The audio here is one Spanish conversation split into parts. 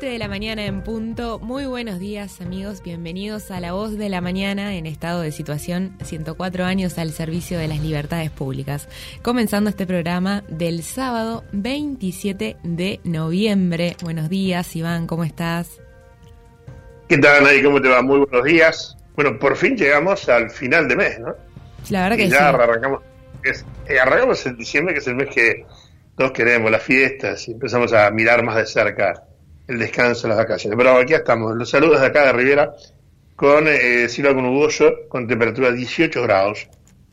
7 de la mañana en punto. Muy buenos días amigos, bienvenidos a La Voz de la Mañana en estado de situación 104 años al servicio de las libertades públicas. Comenzando este programa del sábado 27 de noviembre. Buenos días Iván, ¿cómo estás? ¿Qué tal Nadie? ¿Cómo te va? Muy buenos días. Bueno, por fin llegamos al final de mes, ¿no? La verdad que ya sí. arrancamos, es, eh, arrancamos en diciembre, que es el mes que todos queremos, las fiestas, y empezamos a mirar más de cerca el descanso, las vacaciones. Pero aquí estamos, los saludos de acá de Rivera, con eh, cielo con nuboso, con temperatura 18 grados,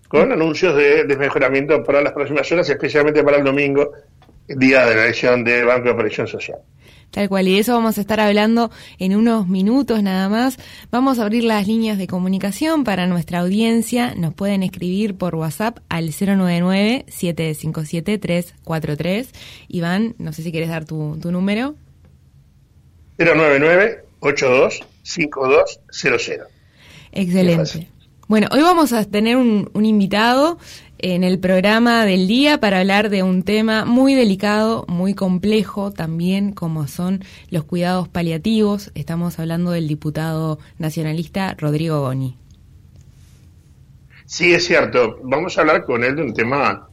con anuncios de desmejoramiento para las próximas horas, especialmente para el domingo, día de la elección del Banco de Operación Social. Tal cual, y de eso vamos a estar hablando en unos minutos nada más. Vamos a abrir las líneas de comunicación para nuestra audiencia. Nos pueden escribir por WhatsApp al 099-757-343. Iván, no sé si quieres dar tu número. 099-825200. Excelente. Bueno, hoy vamos a tener un, un, invitado en el programa del día para hablar de un tema muy delicado, muy complejo también, como son los cuidados paliativos. Estamos hablando del diputado nacionalista Rodrigo Goni. Sí, es cierto. Vamos a hablar con él de un tema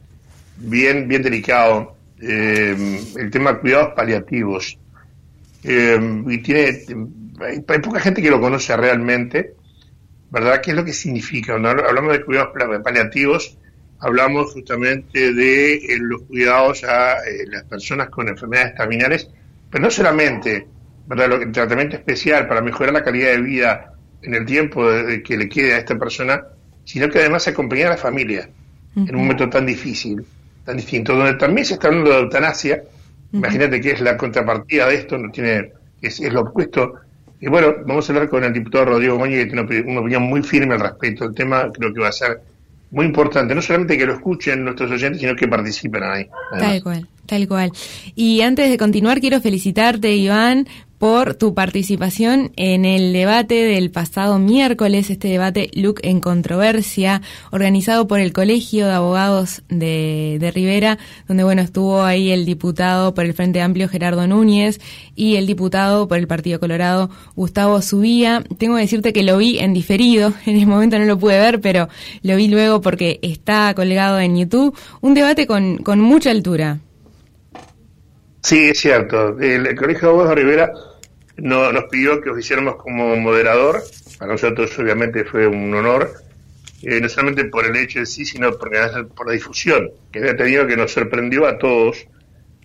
bien, bien delicado, eh, el tema de cuidados paliativos. Eh, y tiene, hay, hay poca gente que lo conoce realmente, ¿verdad? ¿Qué es lo que significa? Cuando hablamos de cuidados paliativos, hablamos justamente de eh, los cuidados a eh, las personas con enfermedades terminales, pero no solamente, ¿verdad? Lo, el tratamiento especial para mejorar la calidad de vida en el tiempo de, de que le quede a esta persona, sino que además acompañar a la familia uh -huh. en un momento tan difícil, tan distinto, donde también se está hablando de eutanasia. Imagínate que es la contrapartida de esto, no tiene es, es, lo opuesto. Y bueno, vamos a hablar con el diputado Rodrigo Moñi, que tiene una opinión muy firme al respecto del tema. Creo que va a ser muy importante, no solamente que lo escuchen nuestros oyentes, sino que participen ahí. Además. Tal cual, tal cual. Y antes de continuar, quiero felicitarte, Iván, por tu participación en el debate del pasado miércoles, este debate Look en Controversia, organizado por el Colegio de Abogados de, de, Rivera, donde bueno estuvo ahí el diputado por el Frente Amplio Gerardo Núñez y el diputado por el Partido Colorado Gustavo Subía. Tengo que decirte que lo vi en diferido, en el momento no lo pude ver, pero lo vi luego porque está colgado en YouTube. Un debate con, con mucha altura. Sí, es cierto. El, el Colegio de Abogados de Rivera no, nos pidió que os hiciéramos como moderador. Para nosotros, obviamente, fue un honor. Eh, no solamente por el hecho de sí, sino porque, por la difusión, que había tenido que nos sorprendió a todos,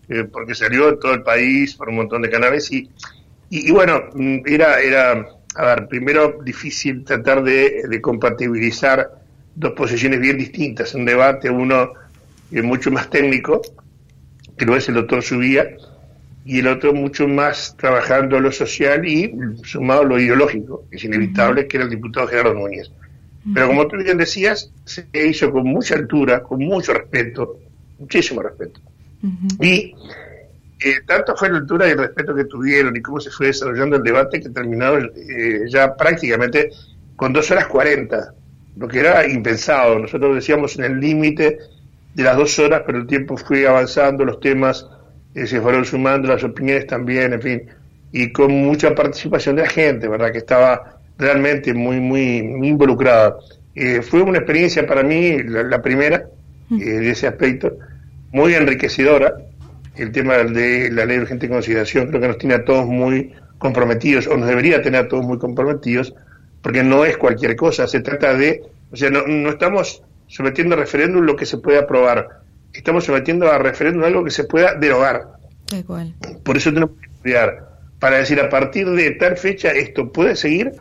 eh, porque salió en todo el país por un montón de canales. Y, y, bueno, era, era, a ver, primero difícil tratar de, de compatibilizar dos posiciones bien distintas. Un debate, uno eh, mucho más técnico, que lo es el doctor Subía, y el otro mucho más trabajando lo social y sumado lo ideológico, que es inevitable, que era el diputado Gerardo Núñez. Pero como tú bien decías, se hizo con mucha altura, con mucho respeto, muchísimo respeto. Uh -huh. Y eh, tanto fue la altura y el respeto que tuvieron y cómo se fue desarrollando el debate que terminó eh, ya prácticamente con dos horas cuarenta, lo que era impensado. Nosotros decíamos en el límite de las dos horas, pero el tiempo fue avanzando, los temas eh, se fueron sumando, las opiniones también, en fin, y con mucha participación de la gente, ¿verdad? Que estaba realmente muy, muy, muy involucrada. Eh, fue una experiencia para mí, la, la primera, eh, de ese aspecto, muy enriquecedora. El tema de la ley de urgente consideración creo que nos tiene a todos muy comprometidos, o nos debería tener a todos muy comprometidos, porque no es cualquier cosa, se trata de, o sea, no, no estamos sometiendo a referéndum lo que se puede aprobar, estamos sometiendo a referéndum algo que se pueda derogar. Igual. Por eso tenemos que estudiar, para decir a partir de tal fecha esto puede seguir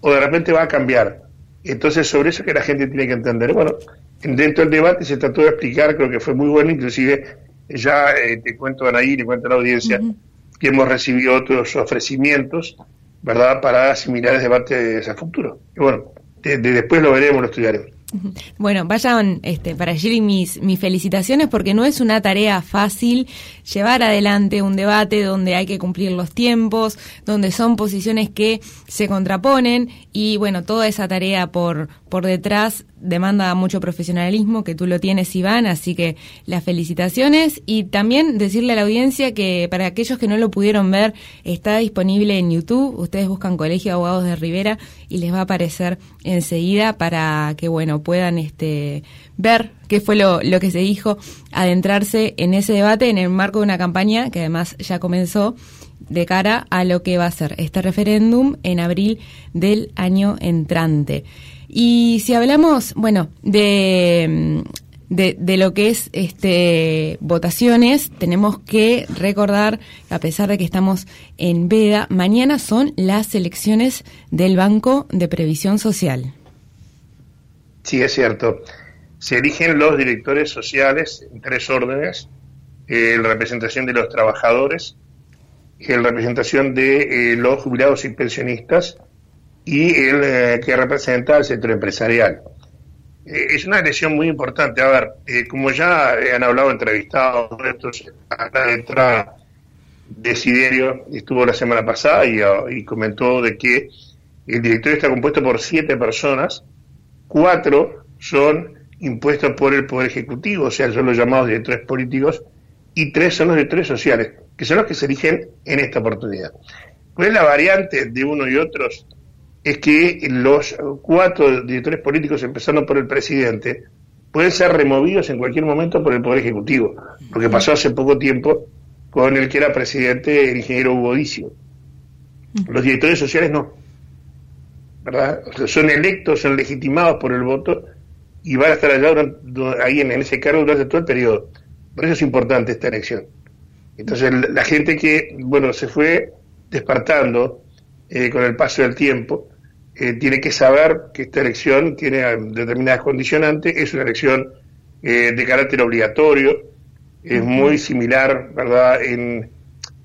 o de repente va a cambiar. Entonces sobre eso que la gente tiene que entender. Bueno, dentro del debate se trató de explicar, creo que fue muy bueno, inclusive ya eh, te cuento Anaí, te cuento a la audiencia, uh -huh. que hemos recibido otros ofrecimientos, ¿verdad?, para similares debates a futuro. Y bueno, de, de después lo veremos, lo estudiaremos. Bueno, vayan este, para allí mis, mis felicitaciones porque no es una tarea fácil llevar adelante un debate donde hay que cumplir los tiempos, donde son posiciones que se contraponen y bueno, toda esa tarea por, por detrás demanda mucho profesionalismo, que tú lo tienes, Iván, así que las felicitaciones. Y también decirle a la audiencia que para aquellos que no lo pudieron ver, está disponible en YouTube, ustedes buscan Colegio de Abogados de Rivera y les va a aparecer enseguida para que, bueno, puedan este, ver qué fue lo, lo que se dijo, adentrarse en ese debate en el marco de una campaña que además ya comenzó de cara a lo que va a ser este referéndum en abril del año entrante. Y si hablamos, bueno, de, de, lo que es este votaciones, tenemos que recordar, a pesar de que estamos en veda, mañana son las elecciones del Banco de Previsión Social. Sí, es cierto. Se eligen los directores sociales en tres órdenes, eh, la representación de los trabajadores, la representación de eh, los jubilados y pensionistas, y el eh, que representa al sector empresarial. Eh, es una elección muy importante. A ver, como ya han hablado entrevistados, estos, a la letra Desiderio estuvo la semana pasada y, comentó de que el directorio está compuesto por siete personas, cuatro son impuestos por el Poder Ejecutivo, o sea, son los llamados directores políticos, y tres son los directores sociales, que son los que se eligen en esta oportunidad. ¿Cuál es la variante de uno y otros? es que los cuatro directores políticos, empezando por el presidente, pueden ser removidos en cualquier momento por el Poder Ejecutivo, porque pasó hace poco tiempo con el que era presidente, el ingeniero Hugo Dicio. Los directores sociales no, ¿verdad? son electos, son legitimados por el voto y van a estar allá ahí en, ese cargo durante todo el periodo. Por eso es importante esta elección. Entonces, la gente que, bueno, se fue despertando eh, con el paso del tiempo, eh, tiene que saber que esta elección tiene determinadas condicionantes, es una elección eh, de carácter obligatorio, es muy similar, ¿verdad?, en,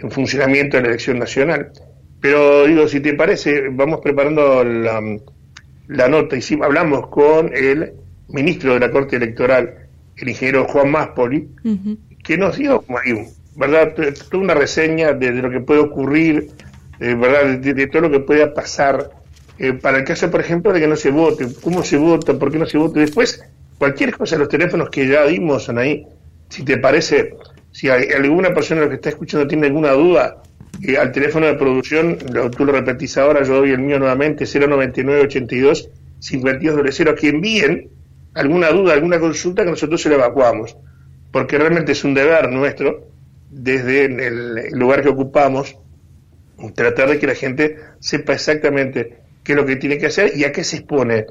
funcionamiento de la elección nacional. Pero digo, si te parece, vamos preparando la, nota y si hablamos con el ministro de la Corte Electoral, el ingeniero Juan Máspoli, que nos dio, ¿verdad?, toda una reseña de lo que puede ocurrir eh, ¿verdad? De, todo lo que pueda pasar eh, para el caso, por ejemplo, de que no se vote, cómo se vota, por qué no se vota. Después, cualquier cosa, los teléfonos que ya dimos son ahí, si te parece, si hay, alguna persona que está escuchando tiene alguna duda, eh, al teléfono de producción, tú lo repetís ahora, yo doy el mío nuevamente, 09982 5200, que envíen alguna duda, alguna consulta que nosotros se la evacuamos, porque realmente es un deber nuestro, desde el lugar que ocupamos, tratar de que la gente sepa exactamente qué es lo que tiene que hacer y a qué se expone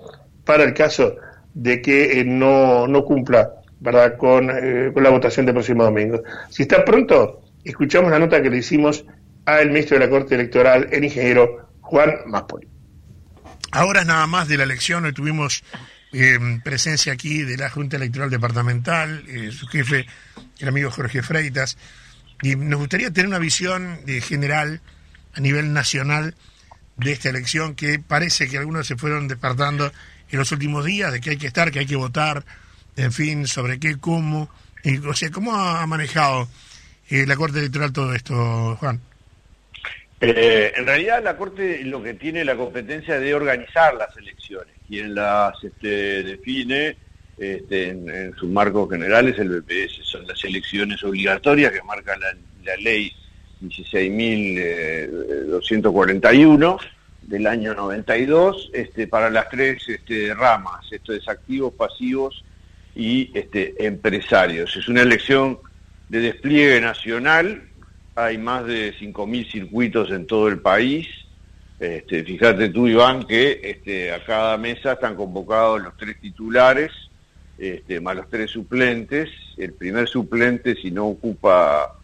para el caso de que eh, no, no cumpla ¿verdad? Con, eh, con la votación del próximo domingo. Si está pronto, escuchamos la nota que le hicimos al ministro de la Corte Electoral, el ingeniero Juan Maspoli. Ahora nada más de la elección, hoy tuvimos eh, presencia aquí de la Junta Electoral Departamental, su jefe, el amigo Jorge Freitas, y nos gustaría tener una visión general a nivel nacional de esta elección que parece que algunos se fueron despertando en los últimos días de que hay que estar, que hay que votar, en fin, sobre qué, cómo, o sea, ¿cómo ha manejado eh, la Corte Electoral todo esto, Juan? Eh, en realidad la Corte lo que tiene la competencia de organizar las elecciones, quien las este, define este, en, sus marcos generales el BPS, son las elecciones obligatorias que marca la, la ley 16.241 del año 92 este, para las tres este, ramas, esto es activos, pasivos y este, empresarios. Es una elección de despliegue nacional, hay más de 5.000 circuitos en todo el país. Este, fíjate tú, Iván, que este, a cada mesa están convocados los tres titulares, este, más los tres suplentes. El primer suplente, si no ocupa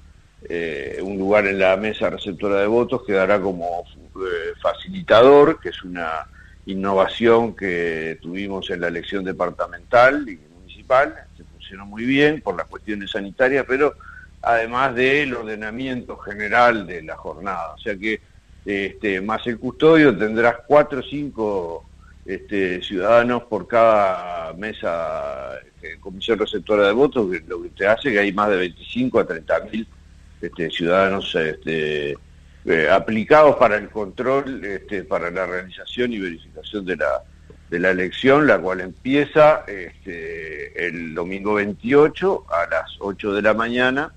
eh, un lugar en la mesa receptora de votos, quedará como eh, facilitador, que es una innovación que tuvimos en la elección departamental y municipal, se funcionó muy bien por las cuestiones sanitarias, pero además del ordenamiento general de la jornada. O sea que este, más el custodio tendrás cuatro o cinco este, ciudadanos por cada mesa, este, comisión receptora de votos, lo que te hace que hay más de 25 a 30 mil este, ciudadanos este, eh, aplicados para el control, este, para la realización y verificación de la, de la elección, la cual empieza el domingo 28 a las 8 de la mañana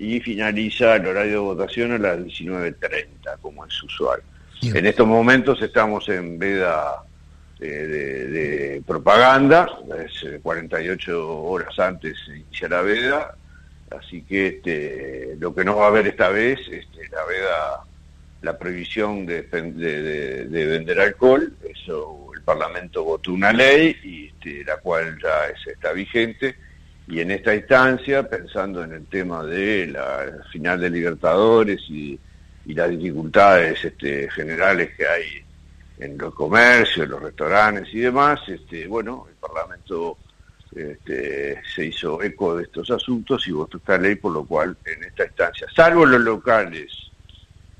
y finaliza el horario de votación a las 19.30, como es usual. En estos momentos estamos en veda eh, de, propaganda, es 48 eh, horas antes inicia la veda, así que este, lo que no va a haber esta vez, este, la veda, la prohibición de, de, vender alcohol, eso el Parlamento votó una ley y este, la cual ya está vigente y en esta instancia, pensando en el tema de la final de Libertadores y, las dificultades este, generales que hay en los comercios, los restaurantes y demás, este, bueno, el Parlamento este, se hizo eco de estos asuntos y votó esta ley, por lo cual en esta instancia, salvo los locales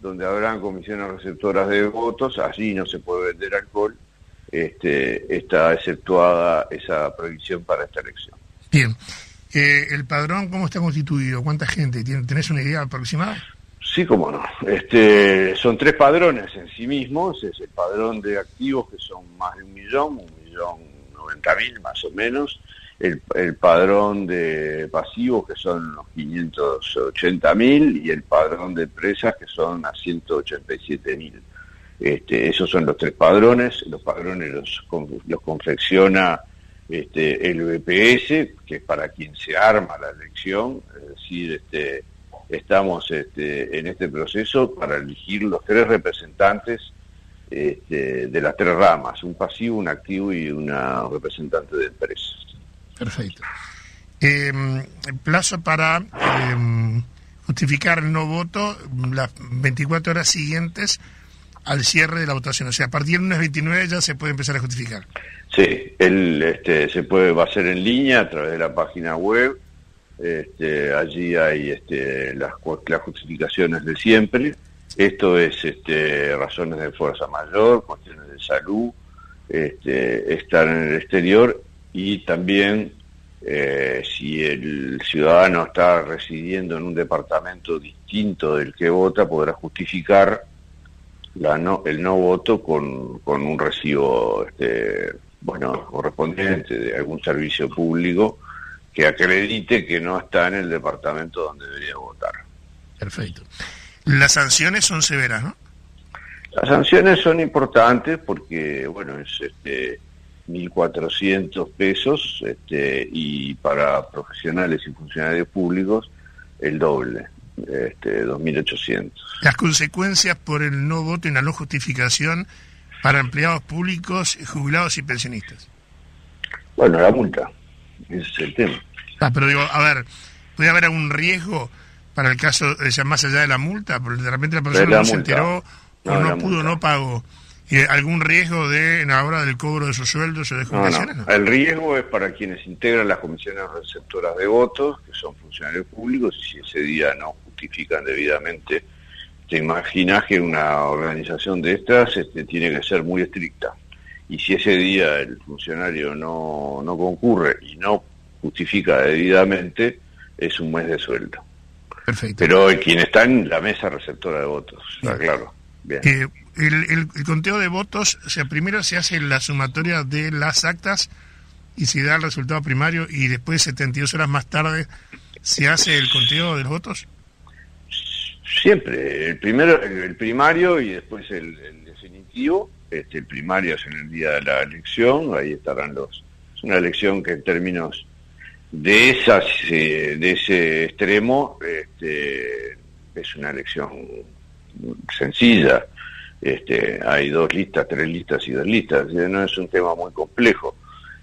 donde habrán comisiones receptoras de votos, allí no se puede vender alcohol, este, está exceptuada esa prohibición para esta elección. Bien. Eh, ¿El padrón cómo está constituido? ¿Cuánta gente? ¿Tenés una idea aproximada? Sí, cómo no. Este, son tres padrones en sí mismos. Es el padrón de activos, que son más de un millón, un millón noventa mil más o menos. El, el, padrón de pasivos, que son unos 580 mil, y el padrón de empresas, que son a 187 mil. Este, esos son los tres padrones. Los padrones los, los confecciona este, el BPS, que es para quien se arma la elección, es este, estamos este, en este proceso para elegir los tres representantes este, de las tres ramas, un pasivo, un activo y una representante de empresa. Perfecto. Eh, plazo para em, justificar el no voto las 24 horas siguientes al cierre de la votación. O sea, a partir de unas 29 ya se puede empezar a justificar. Sí, él este, se puede, va a ser en línea a través de la página web. Este, allí hay este, las, las justificaciones de siempre. Esto es este, razones de fuerza mayor, cuestiones de salud, este, estar en el exterior y también eh, si el ciudadano está residiendo en un departamento distinto del que vota, podrá justificar la no, el no voto con, con un recibo este, bueno, correspondiente de algún servicio público que acredite que no está en el departamento donde debería votar. Perfecto. Las sanciones son severas, ¿no? Las sanciones son importantes porque, bueno, es este 1.400 pesos este, y para profesionales y funcionarios públicos el doble, este, 2.800. Las consecuencias por el no voto y la no justificación para empleados públicos, jubilados y pensionistas? Bueno, la multa, ese es el tema. Ah, pero digo, a ver, ¿puede haber algún riesgo para el caso, de, más allá de la multa? Porque de repente la persona no se enteró o no, pudo, no pagó. ¿Y algún riesgo de en la hora del cobro de sus sueldos o de jubilaciones? No, El riesgo es para quienes integran las comisiones receptoras de votos, que son funcionarios públicos, y si ese día no justifican debidamente te imaginas que una organización de estas este, tiene que ser muy estricta. Y si ese día el funcionario no, no concurre y no justifica debidamente, es un mes de sueldo. Perfecto. Pero quien está en la mesa receptora de votos, está claro. Bien. Eh, el, conteo de votos, o sea, primero se hace la sumatoria de las actas y se da el resultado primario y después 72 horas más tarde se hace el conteo de los votos. Siempre, el primero, el primario y después el, definitivo. Este, el primario es en el día de la elección, ahí estarán los. Es una elección que en términos de esas, eh, de ese extremo, este, es una elección sencilla. Este, hay dos listas, tres listas y dos listas, no es un tema muy complejo.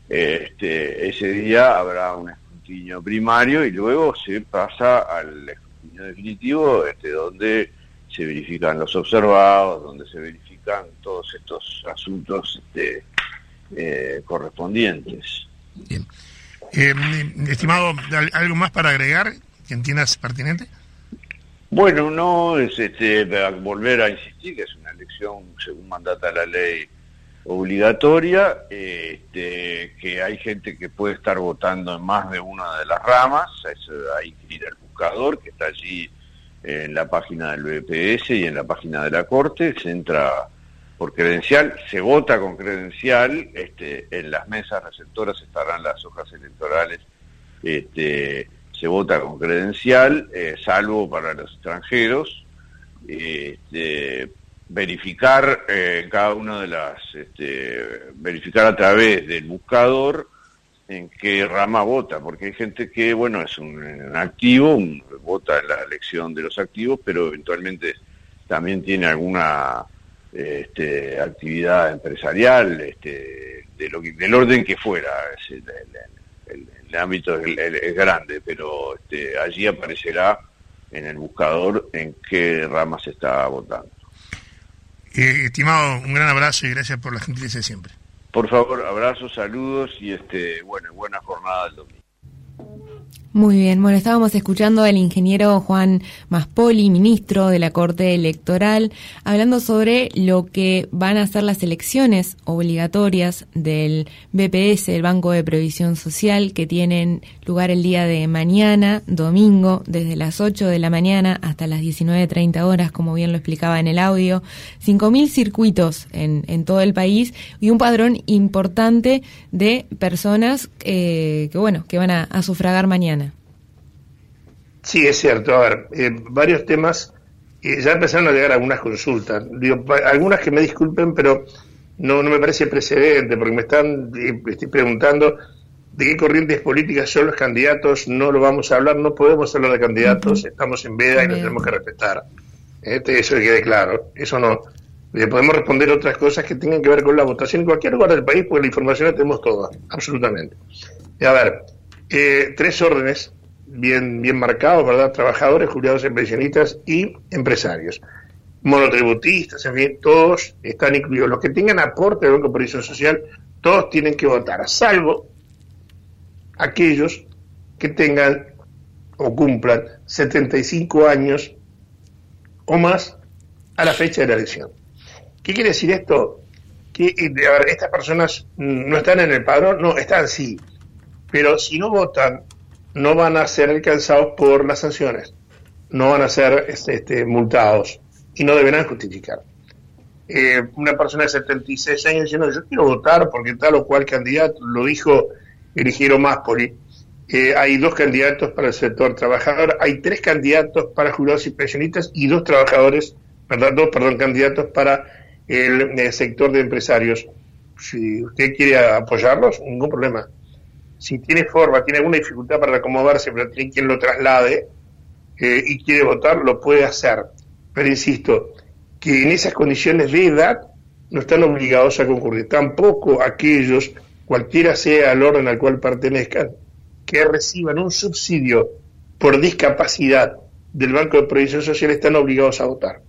Este, ese día habrá un escrutinio primario y luego se pasa al definitivo, este, donde se verifican los observados, donde se verifican todos estos asuntos este, eh, correspondientes. Bien. Eh, estimado, ¿algo más para agregar que entiendas pertinente? Bueno, no, es este, volver a insistir que es una elección, según mandata la ley, obligatoria, este, que hay gente que puede estar votando en más de una de las ramas, hay que ir al buscador que está allí en la página del BPS y en la página de la Corte, se entra por credencial, se vota con credencial, este, en las mesas receptoras estarán las hojas electorales, este, se vota con credencial, eh, salvo para los extranjeros, este, verificar eh, cada una de las, este, verificar a través del buscador en qué rama vota, porque hay gente que, bueno, es un, activo, vota en la elección de los activos, pero eventualmente también tiene alguna este, actividad empresarial, este, de lo del orden que fuera. el, ámbito es, grande, pero este, allí aparecerá en el buscador en qué rama se está votando. Eh, estimado, un gran abrazo y gracias por la gentileza de siempre. Por favor, abrazos, saludos y este, bueno, buena jornada del domingo. Muy bien, bueno, estábamos escuchando al ingeniero Juan Maspoli, ministro de la Corte Electoral, hablando sobre lo que van a ser las elecciones obligatorias del BPS, el Banco de Previsión Social, que tienen lugar el día de mañana, domingo, desde las 8 de la mañana hasta las 19.30 horas, como bien lo explicaba en el audio. 5.000 circuitos en, en todo el país y un padrón importante de personas eh, que, bueno, que van a sufragar mañana. Sí, es cierto. A ver, eh, varios temas. Eh, ya empezaron a llegar algunas consultas. Digo, algunas que me disculpen, pero no, no me parece precedente, porque me están eh, estoy preguntando de qué corrientes políticas son los candidatos. No lo vamos a hablar, no podemos hablar de candidatos. Estamos en veda y nos tenemos que respetar. Este, eso que quede claro. Eso no. podemos responder otras cosas que tengan que ver con la votación en cualquier lugar del país, porque la información la tenemos toda, absolutamente. a ver, tres órdenes bien, bien marcados, ¿verdad? Trabajadores, jubilados pensionistas y empresarios. Monotributistas, en fin, todos están incluidos. Los que tengan aporte del Banco de Previsión Social, todos tienen que votar, salvo aquellos que tengan o cumplan 75 años o más a la fecha de la elección. ¿Qué quiere decir esto? Que estas personas no están en el padrón, no, están sí, pero si no votan no van a ser alcanzados por las sanciones, no van a ser este, este multados y no deberán justificar. Eh, una persona de 76 años diciendo yo quiero votar porque tal o cual candidato, lo dijo Erigero Máspoli, eh, hay dos candidatos para el sector trabajador, hay tres candidatos para jubilados y pensionistas y dos trabajadores, perdón, dos perdón, candidatos para el, el sector de empresarios. Si usted quiere apoyarlos, ningún problema si tiene forma, tiene alguna dificultad para acomodarse, pero tiene quien lo traslade eh, y quiere votar, lo puede hacer. Pero insisto, que en esas condiciones de edad no están obligados a concurrir. Tampoco aquellos, cualquiera sea el orden al cual pertenezcan, que reciban un subsidio por discapacidad del Banco de Previsión Social están obligados a votar.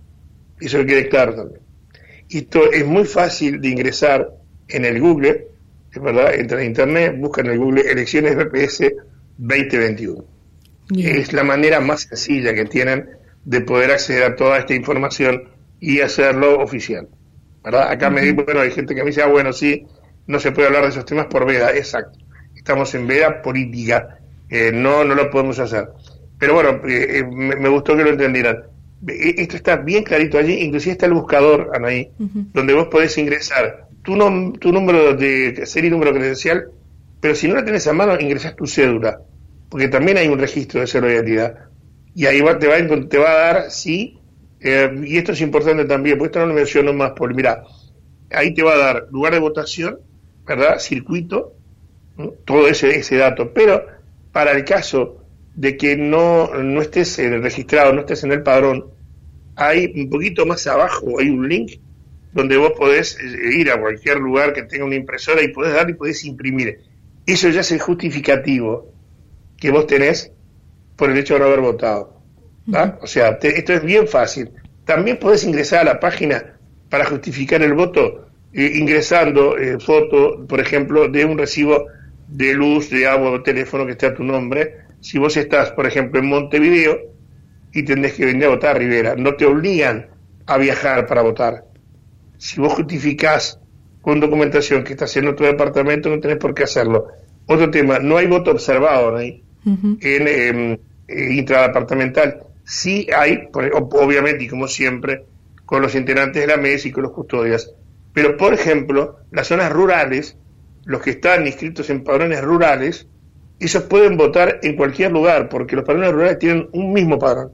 Eso que quede claro también. Esto es muy fácil de ingresar en el Google es verdad, entran a internet, buscan en el Google elecciones BPS 2021. Es la manera más sencilla que tienen de poder acceder a toda esta información y hacerlo oficial. ¿verdad? Acá me digo, bueno, hay gente que me dice, ah, bueno, sí, no se puede hablar de esos temas por veda, exacto. Estamos en veda política, eh, no, no lo podemos hacer. Pero bueno, eh, eh, me, gustó que lo entendieran. Esto está bien clarito allí, inclusive está el buscador, Anaí, donde vos podés ingresar tu, tu número de serie y número credencial, pero si no la tenés a mano, ingresas tu cédula, porque también hay un registro de cero identidad. Y ahí va, te, va, te va a dar, sí, eh, y esto es importante también, porque esto no lo menciono más, por mira, ahí te va a dar lugar de votación, ¿verdad? Circuito, todo ese, ese dato, pero para el caso de que no, no estés registrado, no estés en el padrón, hay un poquito más abajo, hay un link donde vos podés eh, ir a cualquier lugar que tenga una impresora y podés dar y podés imprimir. Eso ya es el justificativo que vos tenés por el hecho de no haber votado. O sea, esto es bien fácil. También podés ingresar a la página para justificar el voto eh, ingresando eh, foto, por ejemplo, de un recibo de luz, de agua o teléfono que esté a tu nombre. Si vos estás, por ejemplo, en Montevideo y tenés que venir a votar a Rivera, no te obligan a viajar para votar si vos justificás con documentación que está haciendo tu departamento, no tenés por qué hacerlo. Otro tema, no hay voto observado ahí en eh, intradepartamental. Sí hay, obviamente y como siempre, con los integrantes de la mesa y con los custodias. Pero, por ejemplo, las zonas rurales, los que están inscritos en padrones rurales, esos pueden votar en cualquier lugar, porque los padrones rurales tienen un mismo padrón.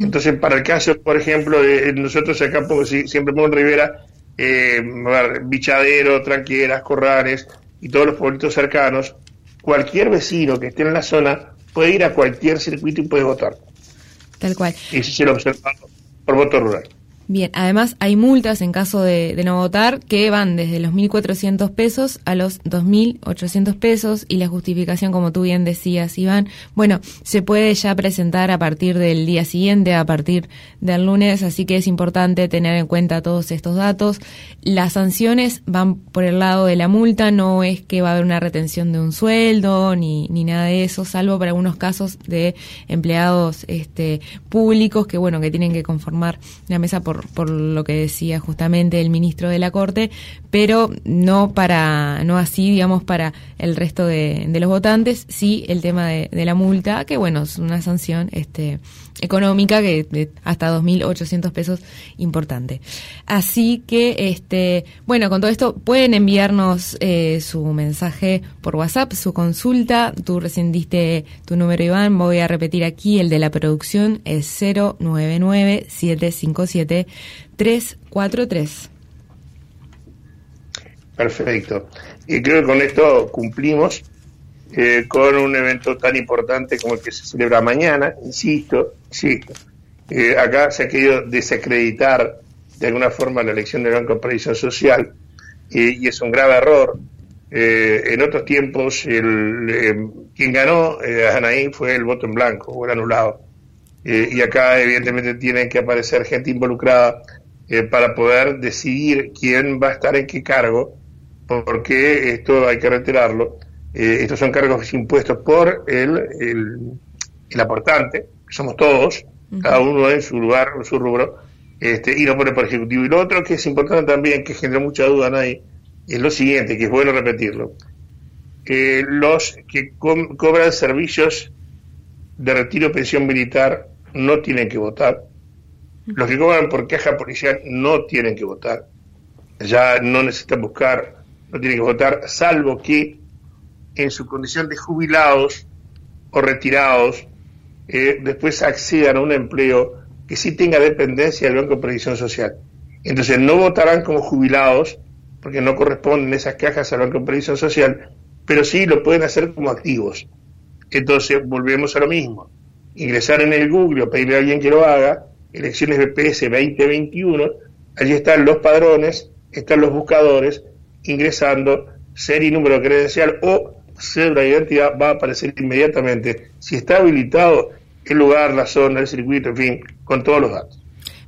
Entonces, para el caso, por ejemplo, de nosotros acá siempre pongo en Rivera, eh, Bichadero, Tranqueras, Corrales y todos los pueblitos cercanos, cualquier vecino que esté en la zona puede ir a cualquier circuito y puede votar. Tal cual. Y si se lo observa por voto rural. Bien, además hay multas en caso de, no votar que van desde los 1.400 pesos a los 2.800 pesos y la justificación, como tú bien decías, Iván, bueno, se puede ya presentar a partir del día siguiente, a partir del lunes, así que es importante tener en cuenta todos estos datos. Las sanciones van por el lado de la multa, no es que va a haber una retención de un sueldo ni, ni nada de eso, salvo para algunos casos de empleados este, públicos que, bueno, que tienen que conformar la mesa por por, lo que decía justamente el ministro de la Corte, pero no para, no así, digamos, para el resto de, los votantes, sí el tema de, la multa, que bueno, es una sanción este, económica que de hasta 2.800 pesos importante. Así que, este, bueno, con todo esto pueden enviarnos eh, su mensaje por WhatsApp, su consulta. Tú recién diste tu número, Iván. Voy a repetir aquí el de la producción es 099 757 343. Perfecto. Y creo que con esto cumplimos eh, con un evento tan importante como el que se celebra mañana, insisto, insisto. Eh, acá se ha querido desacreditar de alguna forma la elección del Banco de Previsión Social y es un grave error. Eh, en otros tiempos, el, quien ganó a Anaí fue el voto en blanco o el anulado. y acá, evidentemente, tiene que aparecer gente involucrada para poder decidir quién va a estar en qué cargo, porque esto hay que reiterarlo eh, estos son cargos impuestos por el, el, aportante, que somos todos, cada uno en su lugar, en su rubro, este, y no pone por ejecutivo. Y lo otro que es importante también, que genera mucha duda nadie, es lo siguiente, que es bueno repetirlo. los que cobran servicios de retiro pensión militar no tienen que votar. Los que cobran por caja policial no tienen que votar. Ya no necesitan buscar, no tienen que votar, salvo que en su condición de jubilados o retirados, eh, después accedan a un empleo que sí tenga dependencia del Banco de Previsión Social. Entonces no votarán como jubilados, porque no corresponden esas cajas al Banco de Previsión Social, pero sí lo pueden hacer como activos. Entonces volvemos a lo mismo. Ingresar en el Google o pedirle a alguien que lo haga, elecciones BPS 2021, allí están los padrones, están los buscadores, ingresando serie y número credencial o cédula de identidad va a aparecer inmediatamente si está habilitado el lugar, la zona, el circuito, en fin, con todos los datos.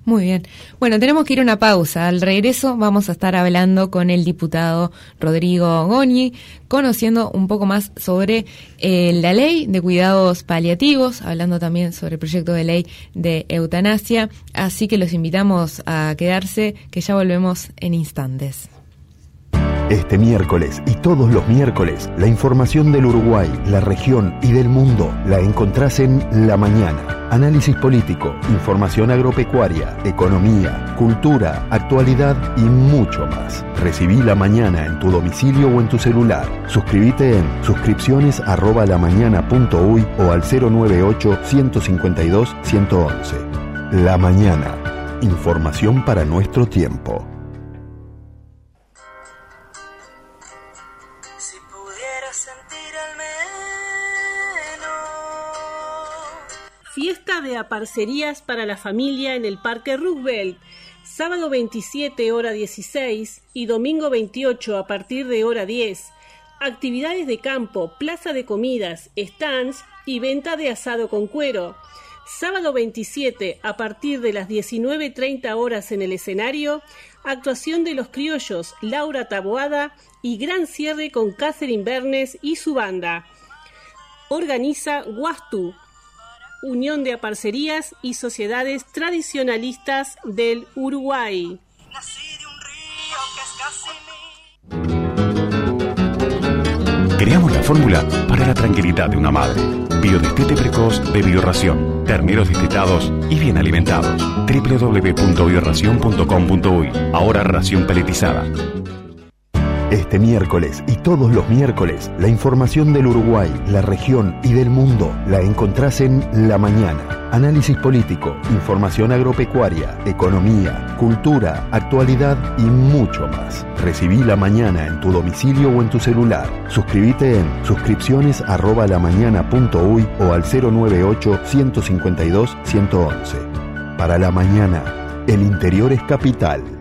Muy bien. Bueno, tenemos que ir a una pausa. Al regreso vamos a estar hablando con el diputado Rodrigo Goñi, conociendo un poco más sobre eh, la ley de cuidados paliativos, hablando también sobre el proyecto de ley de eutanasia. Así que los invitamos a quedarse, que ya volvemos en instantes. Este miércoles y todos los miércoles, la información del Uruguay, la región y del mundo la encontrás en La Mañana. Análisis político, información agropecuaria, economía, cultura, actualidad y mucho más. Recibí La Mañana en tu domicilio o en tu celular. Suscríbete en suscripciones o al 098 152 111. La Mañana. Información para nuestro tiempo. Fiesta de aparcerías para la familia en el Parque Roosevelt. Sábado 27 hora 16 y domingo 28 a partir de hora 10. Actividades de campo, plaza de comidas, stands y venta de asado con cuero. Sábado 27 a partir de las 19.30 horas en el escenario, actuación de los criollos Laura Taboada y gran cierre con Catherine Bernes y su banda. Organiza Guastu, Unión de Aparcerías y Sociedades Tradicionalistas del Uruguay. Nací de un río que Creamos la fórmula para la tranquilidad de una madre. Biodestete precoz de Bioración. Terneros destetados y bien alimentados. www.bioración.com.uy Ahora ración peletizada. Este miércoles y todos los miércoles, la información del Uruguay, la región y del mundo la encontrás en La Mañana análisis político, información agropecuaria, economía, cultura, actualidad y mucho más. Recibí la mañana en tu domicilio o en tu celular. Suscríbete en suscripciones o al 098 152 111. Para la mañana, el interior es capital.